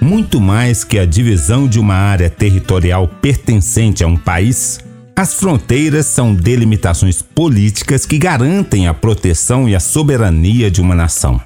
Muito mais que a divisão de uma área territorial pertencente a um país, as fronteiras são delimitações políticas que garantem a proteção e a soberania de uma nação.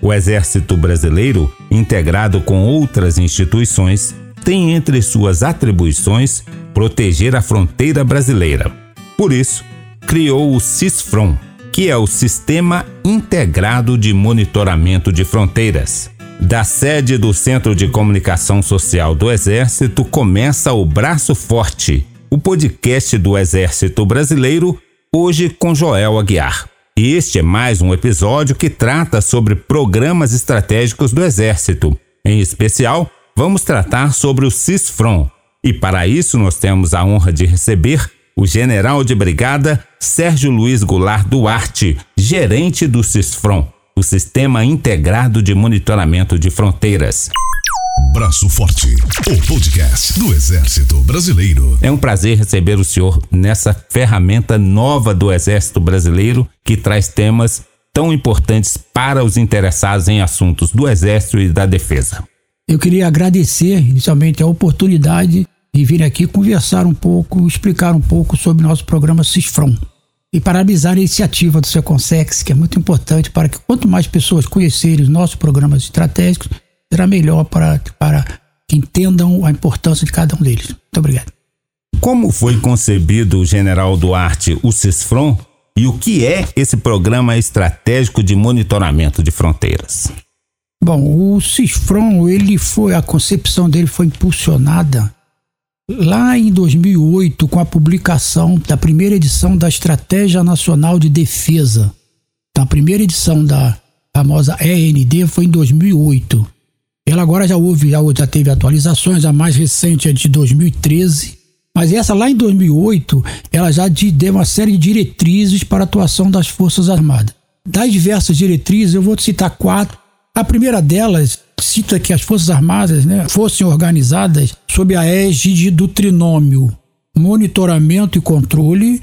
O Exército Brasileiro, integrado com outras instituições, tem entre suas atribuições proteger a fronteira brasileira. Por isso, criou o CISFRON, que é o Sistema Integrado de Monitoramento de Fronteiras. Da sede do Centro de Comunicação Social do Exército começa o Braço Forte, o podcast do Exército Brasileiro, hoje com Joel Aguiar. Este é mais um episódio que trata sobre programas estratégicos do Exército. Em especial, vamos tratar sobre o CISFRON. E para isso nós temos a honra de receber o general de brigada Sérgio Luiz Goulart Duarte, gerente do CISFRON, o Sistema Integrado de Monitoramento de Fronteiras. Braço Forte, o podcast do Exército Brasileiro. É um prazer receber o senhor nessa ferramenta nova do Exército Brasileiro que traz temas tão importantes para os interessados em assuntos do Exército e da Defesa. Eu queria agradecer inicialmente a oportunidade de vir aqui conversar um pouco, explicar um pouco sobre o nosso programa CISFROM e parabenizar a iniciativa do Seconsex, que é muito importante para que quanto mais pessoas conhecerem os nossos programas estratégicos, será melhor para, para que entendam a importância de cada um deles. Muito obrigado. Como foi concebido o General Duarte, o CISFRON, e o que é esse programa estratégico de monitoramento de fronteiras? Bom, o CISFRON, ele foi, a concepção dele foi impulsionada lá em 2008 com a publicação da primeira edição da Estratégia Nacional de Defesa. Então, a primeira edição da famosa END foi em 2008. Ela agora já houve, já, já teve atualizações, a mais recente é de 2013. Mas essa lá em 2008, ela já deu uma série de diretrizes para a atuação das Forças Armadas. Das diversas diretrizes, eu vou citar quatro. A primeira delas cita que as Forças Armadas né, fossem organizadas sob a égide do trinômio monitoramento e controle,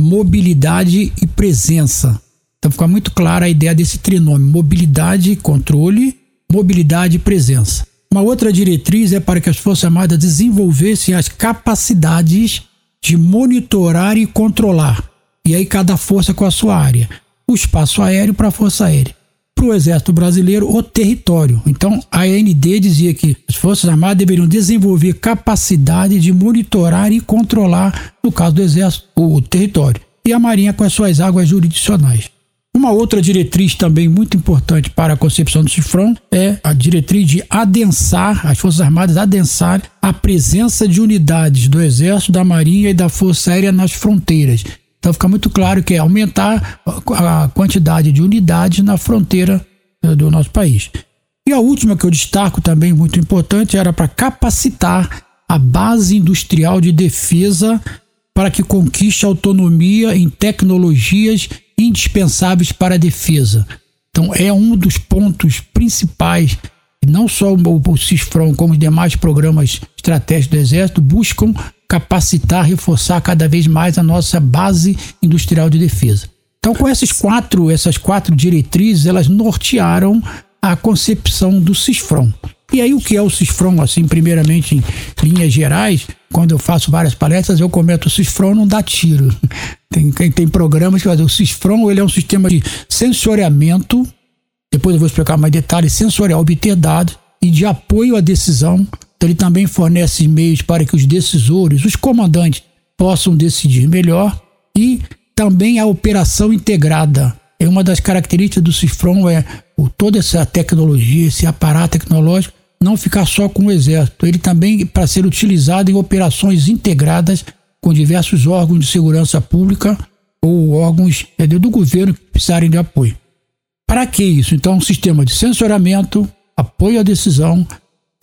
mobilidade e presença. Então fica muito clara a ideia desse trinômio: mobilidade, controle, mobilidade e presença. Uma outra diretriz é para que as Forças Armadas desenvolvessem as capacidades de monitorar e controlar. E aí cada força com a sua área. O espaço aéreo para a Força Aérea. Para o Exército Brasileiro, o território. Então, a AND dizia que as Forças Armadas deveriam desenvolver capacidade de monitorar e controlar, no caso do Exército, o território. E a Marinha com as suas águas jurisdicionais. Uma outra diretriz também muito importante para a concepção do CIFRON é a diretriz de adensar, as Forças Armadas adensar a presença de unidades do Exército, da Marinha e da Força Aérea nas fronteiras. Então fica muito claro que é aumentar a quantidade de unidades na fronteira eh, do nosso país. E a última que eu destaco também muito importante era para capacitar a base industrial de defesa para que conquiste autonomia em tecnologias indispensáveis para a defesa. Então, é um dos pontos principais, não só o CISFRON, como os demais programas estratégicos do Exército, buscam capacitar, reforçar cada vez mais a nossa base industrial de defesa. Então, com essas quatro, essas quatro diretrizes, elas nortearam a concepção do CISFRON. E aí, o que é o CISFRON? Assim, primeiramente, em linhas gerais, quando eu faço várias palestras, eu comento o CISFRON não dá tiro. Tem, tem programas que fazem. O CISFRON ele é um sistema de sensoriamento, depois eu vou explicar mais detalhes, sensorial, obter dados e de apoio à decisão. Então, ele também fornece meios para que os decisores, os comandantes, possam decidir melhor e também a operação integrada. É uma das características do CISFRON é toda essa tecnologia, esse aparato tecnológico não ficar só com o Exército, ele também para ser utilizado em operações integradas com diversos órgãos de segurança pública ou órgãos é, do governo que precisarem de apoio. Para que isso? Então, um sistema de sensoramento, apoio à decisão,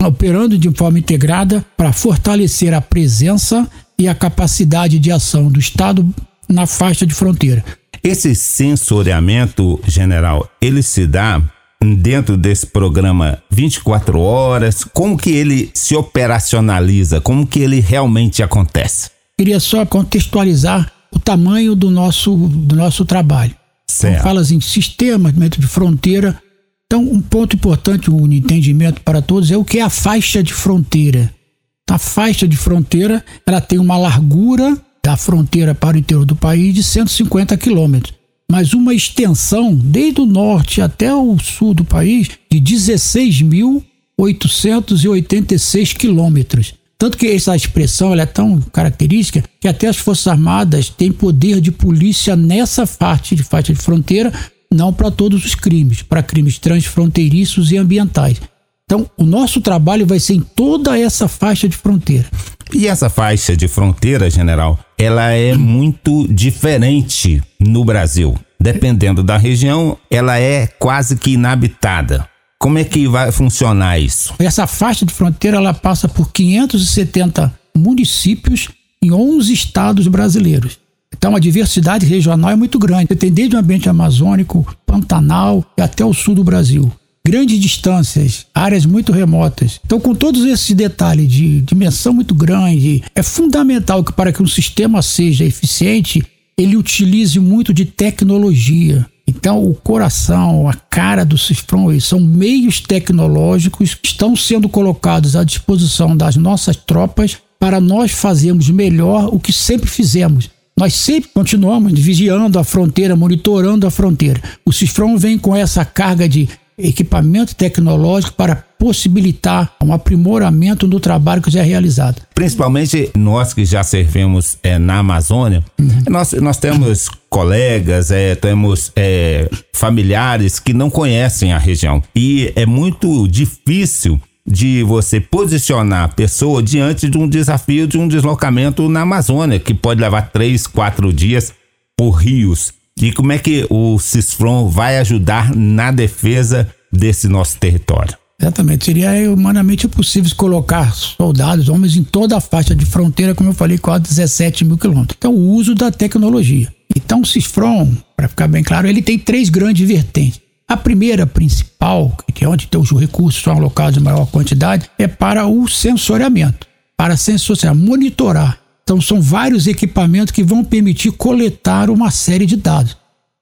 operando de forma integrada para fortalecer a presença e a capacidade de ação do Estado na faixa de fronteira. Esse sensoriamento, general, ele se dá dentro desse programa 24 horas? Como que ele se operacionaliza? Como que ele realmente acontece? Queria só contextualizar o tamanho do nosso, do nosso trabalho. Certo. Então, fala assim, sistema de fronteira Então, um ponto importante, um entendimento para todos é o que é a faixa de fronteira. A faixa de fronteira ela tem uma largura da fronteira para o interior do país de 150 quilômetros, mas uma extensão desde o norte até o sul do país de 16.886 quilômetros. Tanto que essa expressão é tão característica que até as Forças Armadas têm poder de polícia nessa parte de faixa de fronteira, não para todos os crimes, para crimes transfronteiriços e ambientais. Então, o nosso trabalho vai ser em toda essa faixa de fronteira. E essa faixa de fronteira, general, ela é muito diferente no Brasil. Dependendo da região, ela é quase que inabitada. Como é que vai funcionar isso? Essa faixa de fronteira ela passa por 570 municípios em 11 estados brasileiros. Então a diversidade regional é muito grande. Você tem desde o ambiente amazônico, Pantanal e até o sul do Brasil. Grandes distâncias, áreas muito remotas. Então, com todos esses detalhes de dimensão muito grande, é fundamental que para que um sistema seja eficiente, ele utilize muito de tecnologia. Então, o coração, a cara do CISFRON são meios tecnológicos que estão sendo colocados à disposição das nossas tropas para nós fazermos melhor o que sempre fizemos. Nós sempre continuamos vigiando a fronteira, monitorando a fronteira. O CISFRON vem com essa carga de equipamento tecnológico para possibilitar um aprimoramento do trabalho que já é realizado. Principalmente nós que já servimos é, na Amazônia, uhum. nós, nós temos colegas, é, temos é, familiares que não conhecem a região e é muito difícil de você posicionar a pessoa diante de um desafio de um deslocamento na Amazônia, que pode levar três, quatro dias por rios. E como é que o CISFRON vai ajudar na defesa desse nosso território? Exatamente. Seria humanamente possível colocar soldados, homens em toda a faixa de fronteira, como eu falei, quase 17 mil quilômetros. Então, o uso da tecnologia. Então, o CISFRON, para ficar bem claro, ele tem três grandes vertentes. A primeira principal, que é onde os recursos são alocados em maior quantidade, é para o sensoriamento, para sensoriar, monitorar. Então, são vários equipamentos que vão permitir coletar uma série de dados.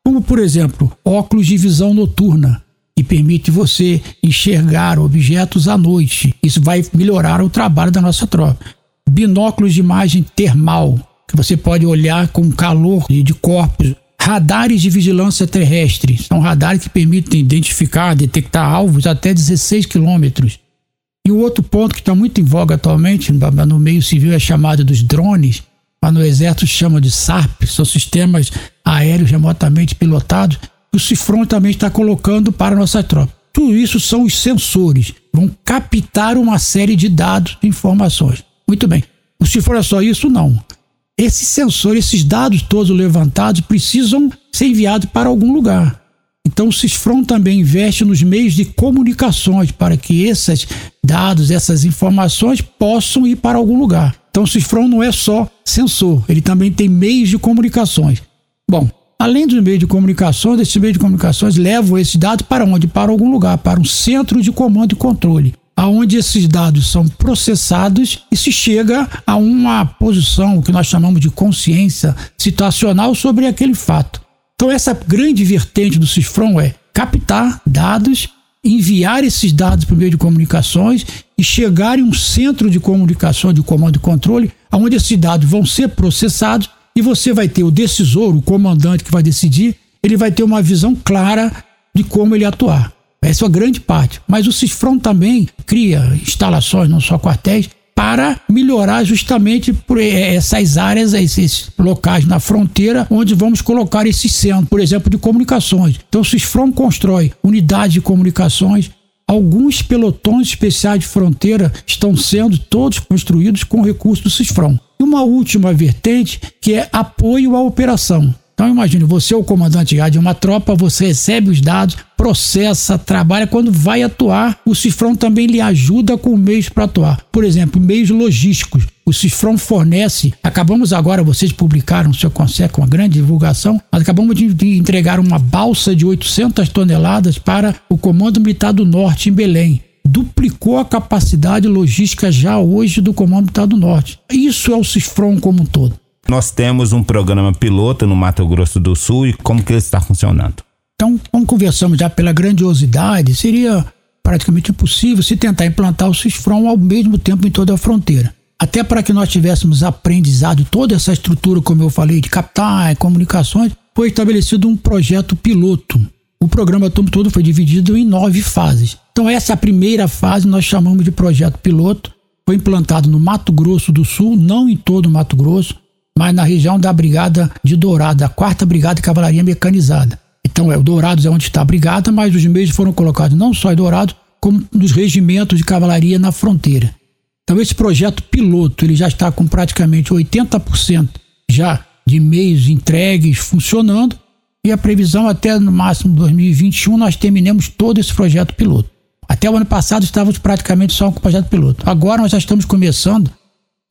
Como, por exemplo, óculos de visão noturna, que permite você enxergar objetos à noite. Isso vai melhorar o trabalho da nossa tropa. Binóculos de imagem termal, que você pode olhar com calor de corpos Radares de vigilância terrestre são radares que permitem identificar, detectar alvos até 16 quilômetros. E o outro ponto que está muito em voga atualmente no meio civil é chamado dos drones, mas no exército chama de SARP, são sistemas aéreos remotamente pilotados, que o Cifron também está colocando para nossa tropa. Tudo isso são os sensores, vão captar uma série de dados e informações. Muito bem. O Cifron é só isso? Não. Esses sensores, esses dados todos levantados, precisam ser enviados para algum lugar. Então, o Cisfron também investe nos meios de comunicações para que esses dados, essas informações possam ir para algum lugar. Então, o Cisfron não é só sensor, ele também tem meios de comunicações. Bom, além dos meios de comunicações, esses meios de comunicações levam esses dados para onde? Para algum lugar, para um centro de comando e controle aonde esses dados são processados e se chega a uma posição que nós chamamos de consciência situacional sobre aquele fato. Então essa grande vertente do CISFRON é captar dados, enviar esses dados por meio de comunicações e chegar em um centro de comunicação de comando e controle, aonde esses dados vão ser processados e você vai ter o decisor, o comandante que vai decidir, ele vai ter uma visão clara de como ele atuar. Essa é a grande parte. Mas o CISFRON também cria instalações, não só quartéis, para melhorar justamente por essas áreas, esses locais na fronteira, onde vamos colocar esses centros, por exemplo, de comunicações. Então, o CISFRON constrói unidades de comunicações. Alguns pelotões especiais de fronteira estão sendo todos construídos com recursos do CISFRON. E uma última vertente que é apoio à operação. Então imagine, você é o comandante de uma tropa, você recebe os dados, processa, trabalha. Quando vai atuar, o Cifrão também lhe ajuda com meios para atuar. Por exemplo, meios logísticos. O Cifrão fornece. Acabamos agora, vocês publicaram o seu conselho com uma grande divulgação. Nós acabamos de, de entregar uma balsa de 800 toneladas para o Comando Militar do Norte, em Belém duplicou a capacidade logística já hoje do Comando Militar do Norte. Isso é o CISFRON como um todo. Nós temos um programa piloto no Mato Grosso do Sul e como que ele está funcionando? Então, como conversamos já pela grandiosidade, seria praticamente impossível se tentar implantar o CISFRON ao mesmo tempo em toda a fronteira. Até para que nós tivéssemos aprendizado toda essa estrutura, como eu falei, de capitais, comunicações, foi estabelecido um projeto piloto. O programa todo foi dividido em nove fases. Então, essa é primeira fase, nós chamamos de projeto piloto. Foi implantado no Mato Grosso do Sul, não em todo o Mato Grosso, mas na região da Brigada de Dourado, a quarta Brigada de Cavalaria Mecanizada. Então, é, o Dourados é onde está a brigada, mas os meios foram colocados não só em Dourados, como nos regimentos de cavalaria na fronteira. Então, esse projeto piloto ele já está com praticamente 80% já de meios entregues funcionando e a previsão até no máximo 2021 nós terminemos todo esse projeto piloto. Até o ano passado estávamos praticamente só com o projeto piloto. Agora nós já estamos começando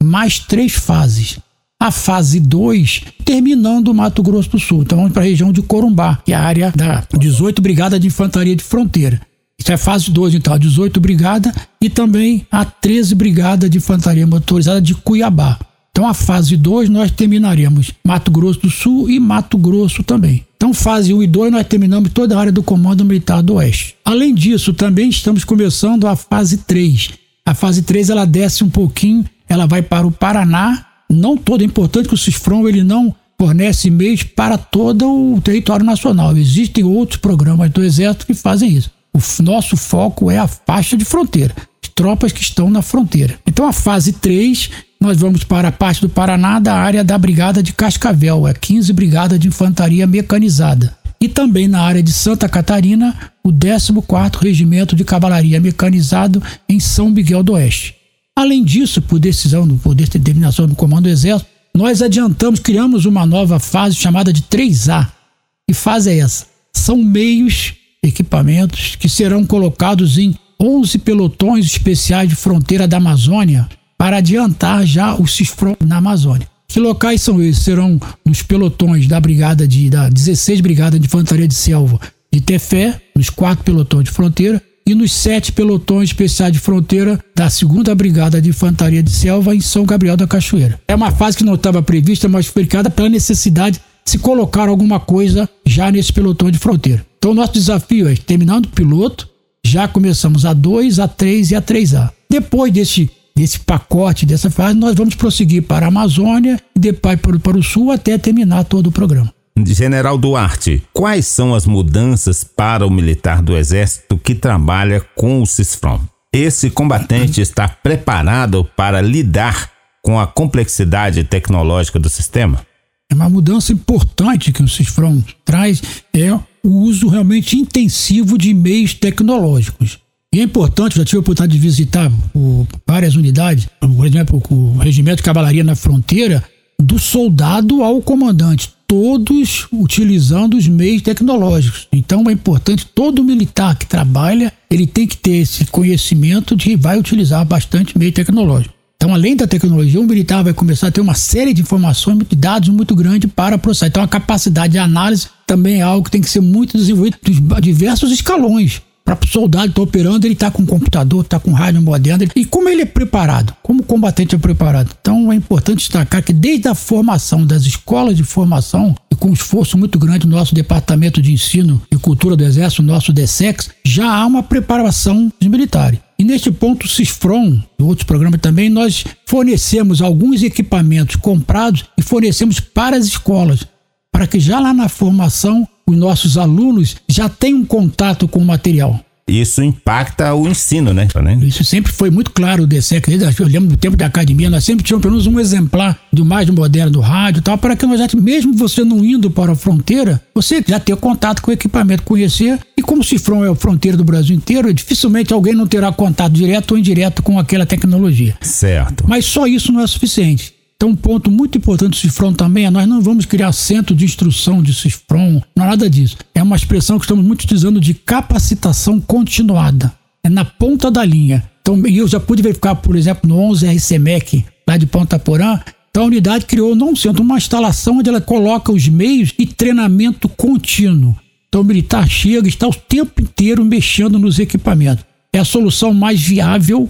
mais três fases. A fase 2, terminando Mato Grosso do Sul. Então vamos para a região de Corumbá, que é a área da 18 Brigada de Infantaria de Fronteira. Isso é fase 2, então, a 18 Brigada e também a 13 Brigada de Infantaria Motorizada de Cuiabá. Então, a fase 2 nós terminaremos Mato Grosso do Sul e Mato Grosso também. Então, fase 1 um e 2 nós terminamos toda a área do Comando Militar do Oeste. Além disso, também estamos começando a fase 3. A fase 3 ela desce um pouquinho, ela vai para o Paraná. Não todo é importante que o CISFROM ele não fornece meios para todo o território nacional. Existem outros programas do Exército que fazem isso. O nosso foco é a faixa de fronteira, as tropas que estão na fronteira. Então, a fase 3, nós vamos para a parte do Paraná, da área da Brigada de Cascavel, é 15 Brigada de Infantaria Mecanizada. E também na área de Santa Catarina, o 14º Regimento de Cavalaria Mecanizado em São Miguel do Oeste. Além disso, por decisão, por determinação do Comando do Exército, nós adiantamos, criamos uma nova fase chamada de 3A. Que fase é essa? São meios equipamentos que serão colocados em 11 pelotões especiais de fronteira da Amazônia para adiantar já o CISFRON na Amazônia. Que locais são esses? Serão nos pelotões da brigada de da 16 Brigada de Infantaria de Selva de Tefé, nos quatro pelotões de fronteira, e nos sete pelotões especiais de fronteira da segunda Brigada de Infantaria de Selva em São Gabriel da Cachoeira. É uma fase que não estava prevista, mas foi criada pela necessidade de se colocar alguma coisa já nesse pelotão de fronteira. Então, nosso desafio é, terminando o piloto, já começamos a 2, a 3 e a 3A. Depois desse, desse pacote, dessa fase, nós vamos prosseguir para a Amazônia e depois para o Sul até terminar todo o programa. General Duarte, quais são as mudanças para o militar do Exército que trabalha com o CISFROM? Esse combatente está preparado para lidar com a complexidade tecnológica do sistema? É uma mudança importante que o CISFROM traz é o uso realmente intensivo de meios tecnológicos. E é importante, já tive a oportunidade de visitar o, várias unidades, por exemplo, o Regimento de Cavalaria na Fronteira, do soldado ao comandante, todos utilizando os meios tecnológicos. Então é importante todo militar que trabalha, ele tem que ter esse conhecimento de que vai utilizar bastante meio tecnológico. Então, além da tecnologia, o militar vai começar a ter uma série de informações, de dados muito grande para processar. Então, a capacidade de análise também é algo que tem que ser muito desenvolvido em diversos escalões. Para o soldado que está operando, ele está com um computador, está com um rádio moderno. E como ele é preparado? Como o combatente é preparado? Então é importante destacar que desde a formação das escolas de formação, e com um esforço muito grande do nosso Departamento de Ensino e Cultura do Exército, nosso DSEX, já há uma preparação dos militares. E neste ponto, o CISFRON e outros programas também, nós fornecemos alguns equipamentos comprados e fornecemos para as escolas, para que já lá na formação os nossos alunos já tenham contato com o material isso impacta o ensino, né? Isso sempre foi muito claro o DSEC. Eu lembro do tempo da academia, nós sempre tínhamos pelo menos um exemplar do mais moderno do rádio e tal, para que nós já, mesmo você não indo para a fronteira, você já ter contato com o equipamento, conhecer. E como o Cifrão é a fronteira do Brasil inteiro, dificilmente alguém não terá contato direto ou indireto com aquela tecnologia. Certo. Mas só isso não é suficiente. Então, um ponto muito importante do CIFRON também é nós não vamos criar centro de instrução de CIFRON, não é nada disso. É uma expressão que estamos muito utilizando de capacitação continuada. É na ponta da linha. Então, eu já pude verificar, por exemplo, no 11 RCMEC, lá de Ponta Porã, então a unidade criou não um centro, uma instalação onde ela coloca os meios e treinamento contínuo. Então o militar chega está o tempo inteiro mexendo nos equipamentos. É a solução mais viável,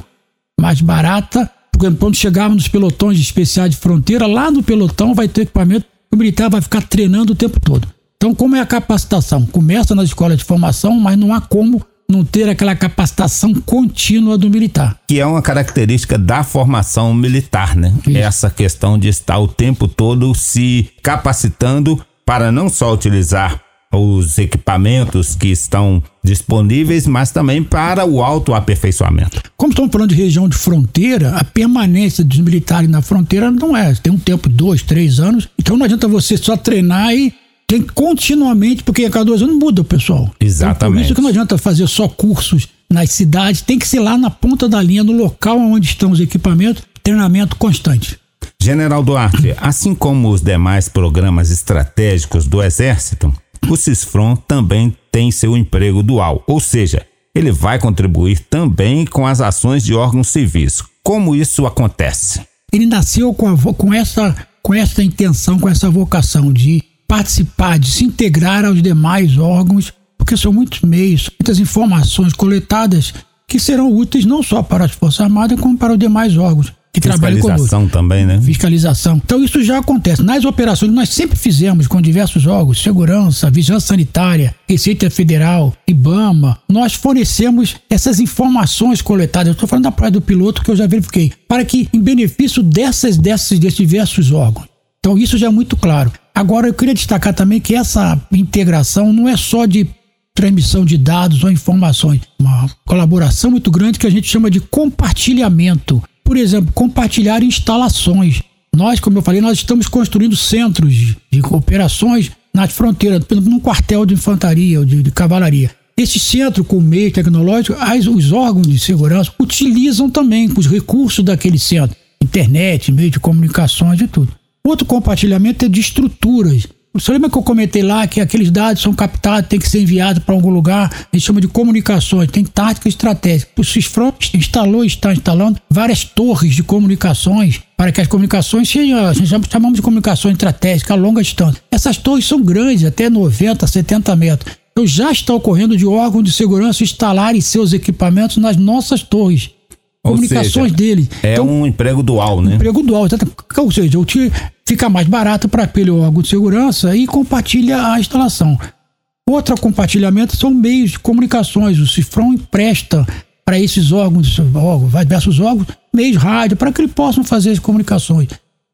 mais barata quando chegarmos nos pelotões especiais de fronteira, lá no pelotão vai ter equipamento, o militar vai ficar treinando o tempo todo. Então, como é a capacitação? Começa nas escolas de formação, mas não há como não ter aquela capacitação contínua do militar. Que é uma característica da formação militar, né? Isso. Essa questão de estar o tempo todo se capacitando para não só utilizar os equipamentos que estão disponíveis, mas também para o autoaperfeiçoamento. Como estamos falando de região de fronteira, a permanência dos militares na fronteira não é. Tem um tempo, dois, três anos. Então não adianta você só treinar e tem continuamente, porque a cada dois anos muda o pessoal. Exatamente. Então, por isso que não adianta fazer só cursos nas cidades, tem que ser lá na ponta da linha, no local onde estão os equipamentos, treinamento constante. General Duarte, assim como os demais programas estratégicos do Exército, o CISFRON também tem seu emprego dual, ou seja, ele vai contribuir também com as ações de órgãos civis. Como isso acontece? Ele nasceu com, a, com, essa, com essa intenção, com essa vocação de participar, de se integrar aos demais órgãos, porque são muitos meios, muitas informações coletadas que serão úteis não só para as Forças Armadas, como para os demais órgãos que trabalham conosco. Fiscalização também, né? Fiscalização. Então isso já acontece. Nas operações nós sempre fizemos com diversos órgãos, segurança, vigilância sanitária, Receita Federal, IBAMA, nós fornecemos essas informações coletadas. Eu estou falando da praia do piloto que eu já verifiquei, para que em benefício dessas, dessas, desses diversos órgãos. Então isso já é muito claro. Agora eu queria destacar também que essa integração não é só de transmissão de dados ou informações, uma colaboração muito grande que a gente chama de compartilhamento por exemplo, compartilhar instalações. Nós, como eu falei, nós estamos construindo centros de operações nas fronteiras, por exemplo, num quartel de infantaria ou de, de cavalaria. Esse centro, com meio tecnológico, as, os órgãos de segurança utilizam também os recursos daquele centro, internet, meio de comunicações e tudo. Outro compartilhamento é de estruturas. Você lembra que eu comentei lá que aqueles dados são captados, tem que ser enviado para algum lugar? A gente chama de comunicações, tem tática estratégica. O CISFRON instalou está instalando várias torres de comunicações para que as comunicações sejam, chamamos de comunicações estratégicas a longa distância. Essas torres são grandes, até 90, 70 metros. Então já está ocorrendo de órgãos de segurança instalarem seus equipamentos nas nossas torres comunicações seja, dele. É então, um emprego dual, né? Emprego dual. Ou seja, o fica mais barato para aquele órgão de segurança e compartilha a instalação. Outro compartilhamento são meios de comunicações. O Cifrão empresta para esses órgãos, diversos órgãos, meios rádio, para que eles possam fazer as comunicações.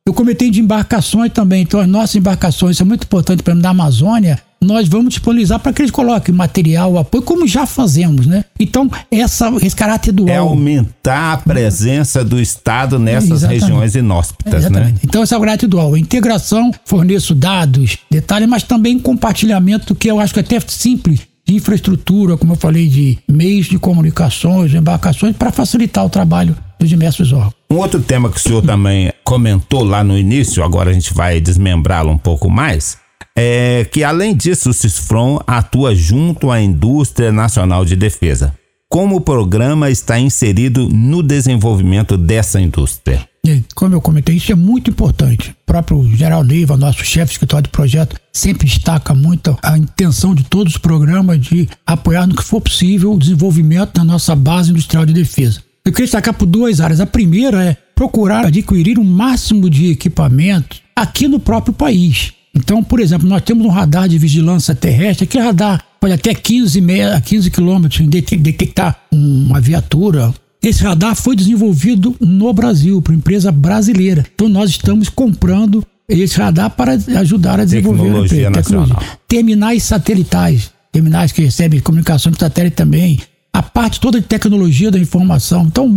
Eu comentei de embarcações também, então as nossas embarcações são muito importantes para da Amazônia nós vamos disponibilizar para que eles coloquem material, apoio, como já fazemos, né? Então, essa, esse caráter dual. É aumentar a presença do Estado nessas Exatamente. regiões inóspitas, Exatamente. né? Então, esse é o caráter dual. Integração, forneço dados, detalhes, mas também compartilhamento, que eu acho que é até simples, de infraestrutura, como eu falei, de meios de comunicações, embarcações, para facilitar o trabalho dos diversos órgãos. Um outro tema que o senhor também comentou lá no início, agora a gente vai desmembrá-lo um pouco mais, é que, além disso, o CISFRON atua junto à Indústria Nacional de Defesa. Como o programa está inserido no desenvolvimento dessa indústria? Como eu comentei, isso é muito importante. O próprio Geral Neiva, nosso chefe de escritório de projeto, sempre destaca muito a intenção de todos os programas de apoiar no que for possível o desenvolvimento da nossa base industrial de defesa. Eu queria destacar por duas áreas. A primeira é procurar adquirir o um máximo de equipamento aqui no próprio país. Então, por exemplo, nós temos um radar de vigilância terrestre, que radar pode até 15, meia, 15 quilômetros detectar uma viatura. Esse radar foi desenvolvido no Brasil, por empresa brasileira. Então, nós estamos comprando esse radar para ajudar a desenvolver tecnologia, tecnologia. Terminais satelitais, terminais que recebem comunicação de satélite também. A parte toda de tecnologia da informação. Então,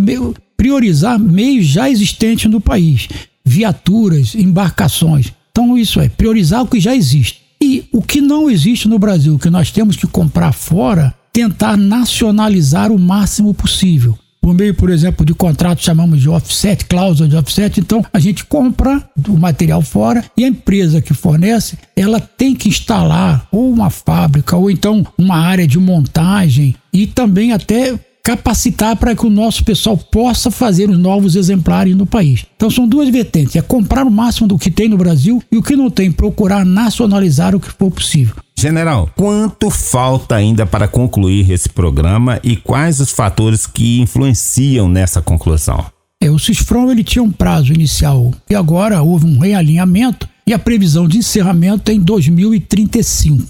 priorizar meios já existentes no país, viaturas, embarcações. Então, isso é priorizar o que já existe. E o que não existe no Brasil, que nós temos que comprar fora, tentar nacionalizar o máximo possível. Por meio, por exemplo, de contrato chamamos de offset, cláusula de offset. Então, a gente compra o material fora e a empresa que fornece, ela tem que instalar ou uma fábrica ou então uma área de montagem e também até capacitar para que o nosso pessoal possa fazer os novos exemplares no país. Então são duas vertentes: é comprar o máximo do que tem no Brasil e o que não tem, procurar nacionalizar o que for possível. General, quanto falta ainda para concluir esse programa e quais os fatores que influenciam nessa conclusão? É, o CISFROM ele tinha um prazo inicial e agora houve um realinhamento e a previsão de encerramento é em 2035.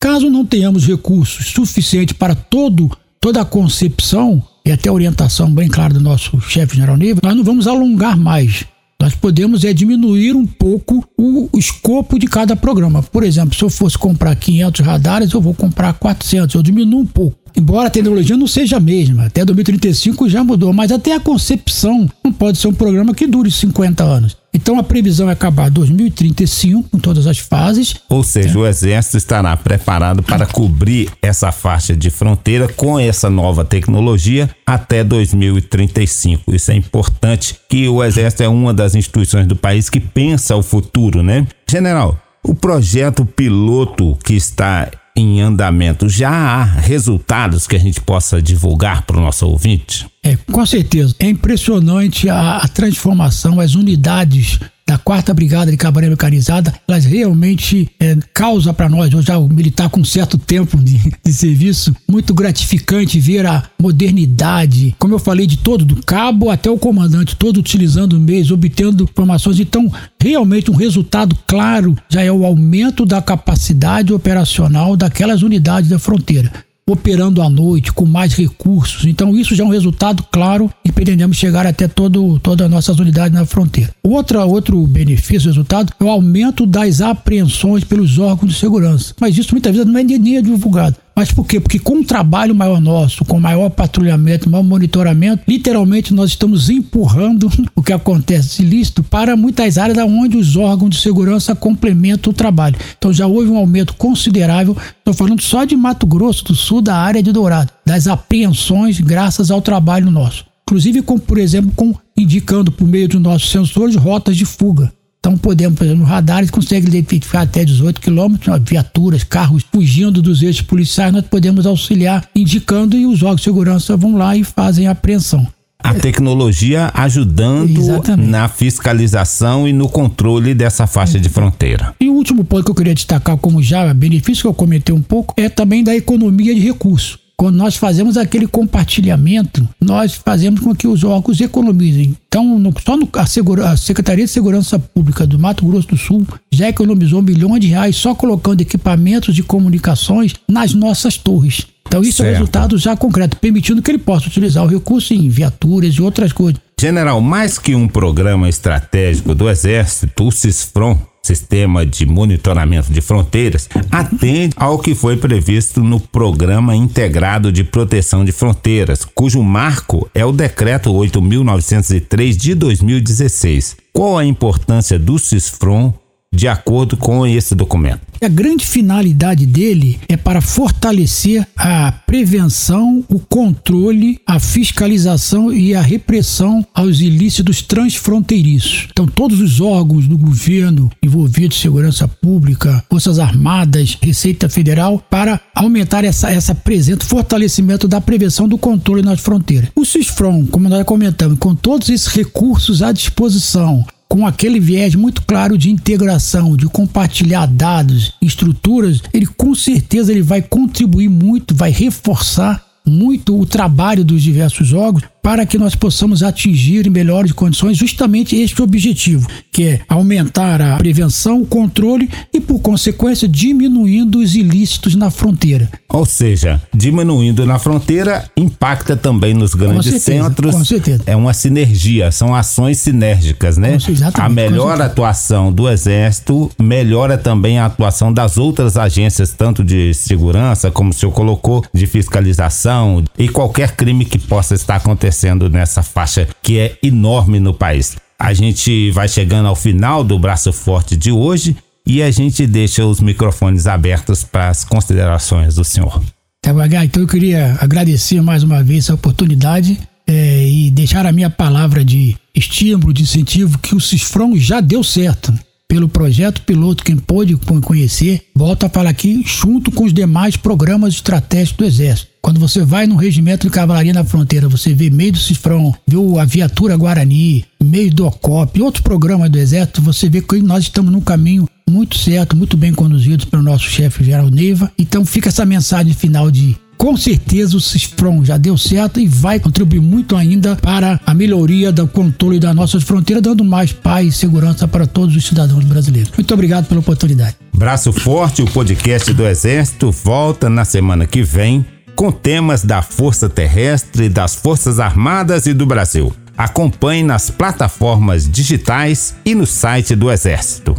Caso não tenhamos recursos suficientes para todo, toda a concepção e até a orientação bem clara do nosso chefe geral nível, nós não vamos alongar mais. Nós podemos é diminuir um pouco o, o, escopo de cada programa. Por exemplo, se eu fosse comprar 500 radares, eu vou comprar 400, eu diminuo um pouco. Embora a tecnologia não seja a mesma, até 2035 já mudou, mas até a concepção não pode ser um programa que dure 50 anos. Então a previsão é acabar 2035 com todas as fases. Ou seja, é. o Exército estará preparado para cobrir essa faixa de fronteira com essa nova tecnologia até 2035. Isso é importante que o Exército é uma das instituições do país que pensa o futuro, né? General, o projeto piloto que está em andamento, já há resultados que a gente possa divulgar para o nosso ouvinte? É, com certeza. É impressionante a, a transformação, as unidades da quarta brigada de cavalaria mecanizada, elas realmente é, causa para nós, já o militar com certo tempo de, de, serviço, muito gratificante ver a modernidade, como eu falei, de todo, do cabo até o comandante, todo utilizando meios, obtendo informações. Então, realmente um resultado claro já é o aumento da capacidade operacional daquelas unidades da fronteira operando à noite, com mais recursos. Então, isso já é um resultado claro e pretendemos chegar até todo, todas as nossas unidades na fronteira. Outra, outro benefício, resultado, é o aumento das apreensões pelos órgãos de segurança. Mas isso muitas vezes não é nem divulgado. Mas por quê? Porque com um trabalho maior nosso, com maior patrulhamento, maior monitoramento, literalmente nós estamos empurrando o que acontece ilícito para muitas áreas onde os órgãos de segurança complementam o trabalho. Então já houve um aumento considerável, estou falando só de Mato Grosso do Sul, da área de Dourado, das apreensões graças ao trabalho nosso. Inclusive, com, por exemplo, com indicando por meio dos nossos sensores rotas de fuga. Então podemos, por exemplo, no radar, eles conseguem identificar até 18 quilômetros, viaturas, carros fugindo dos eixos policiais, nós podemos auxiliar indicando e os órgãos de segurança vão lá e fazem a apreensão. A tecnologia ajudando Exatamente. na fiscalização e no controle dessa faixa de fronteira. E o último ponto que eu queria destacar como já benefício que eu comentei um pouco é também da economia de recursos. Quando nós fazemos aquele compartilhamento, nós fazemos com que os órgãos economizem. Então, no, só no, a, Segura, a, Secretaria de Segurança Pública do Mato Grosso do Sul já economizou milhões de reais só colocando equipamentos de comunicações nas nossas torres. Então, isso certo. é um resultado já concreto, permitindo que ele possa utilizar o recurso em viaturas e outras coisas. General, mais que um programa estratégico do Exército, o CISFRON Sistema de Monitoramento de Fronteiras, atende ao que foi previsto no Programa Integrado de Proteção de Fronteiras, cujo marco é o Decreto 8.903 de 2016. Qual a importância do CISFRON de acordo com esse documento. A grande finalidade dele é para fortalecer a prevenção, o controle, a fiscalização e a repressão aos ilícitos transfronteiriços. Então, todos os órgãos do governo envolvidos, segurança pública, Forças Armadas, Receita Federal, para aumentar essa, essa presença, fortalecimento da prevenção do controle nas fronteiras. O CISFRON, como nós comentamos, com todos esses recursos à disposição, com aquele viés muito claro de integração, de compartilhar dados, estruturas, ele com certeza ele vai contribuir muito, vai reforçar muito o trabalho dos diversos órgãos para que nós possamos atingir em melhores condições. Justamente este objetivo, que é aumentar a prevenção, o controle por consequência, diminuindo os ilícitos na fronteira. Ou seja, diminuindo na fronteira impacta também nos grandes com certeza, centros. Com certeza. É uma sinergia, são ações sinérgicas, né? Com, a melhor atuação do Exército melhora também a atuação das outras agências, tanto de segurança, como o senhor colocou, de fiscalização e qualquer crime que possa estar acontecendo acontecendo nessa faixa que é enorme no país. A gente vai chegando ao final do Braço Forte de hoje e a gente deixa os microfones abertos para as considerações do senhor. Tá, então eu queria agradecer mais uma vez a oportunidade é, e deixar a minha palavra de estímulo, de incentivo, que o Cisfrão já deu certo. Pelo projeto piloto, quem pôde conhecer, volta a falar aqui junto com os demais programas estratégicos do Exército. Quando você vai no regimento de cavalaria na fronteira, você vê meio do Cifrão, vê a viatura Guarani, meio do OCOP, outros programas do Exército, você vê que nós estamos num caminho muito certo, muito bem conduzidos pelo nosso chefe geral Neiva. Então fica essa mensagem final de com certeza o CISPROM já deu certo e vai contribuir muito ainda para a melhoria do controle das nossas fronteiras, dando mais paz e segurança para todos os cidadãos brasileiros. Muito obrigado pela oportunidade. Braço Forte, o podcast do Exército, volta na semana que vem com temas da Força Terrestre, das Forças Armadas e do Brasil. Acompanhe nas plataformas digitais e no site do Exército.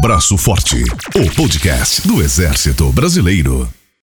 Braço Forte, o podcast do Exército Brasileiro.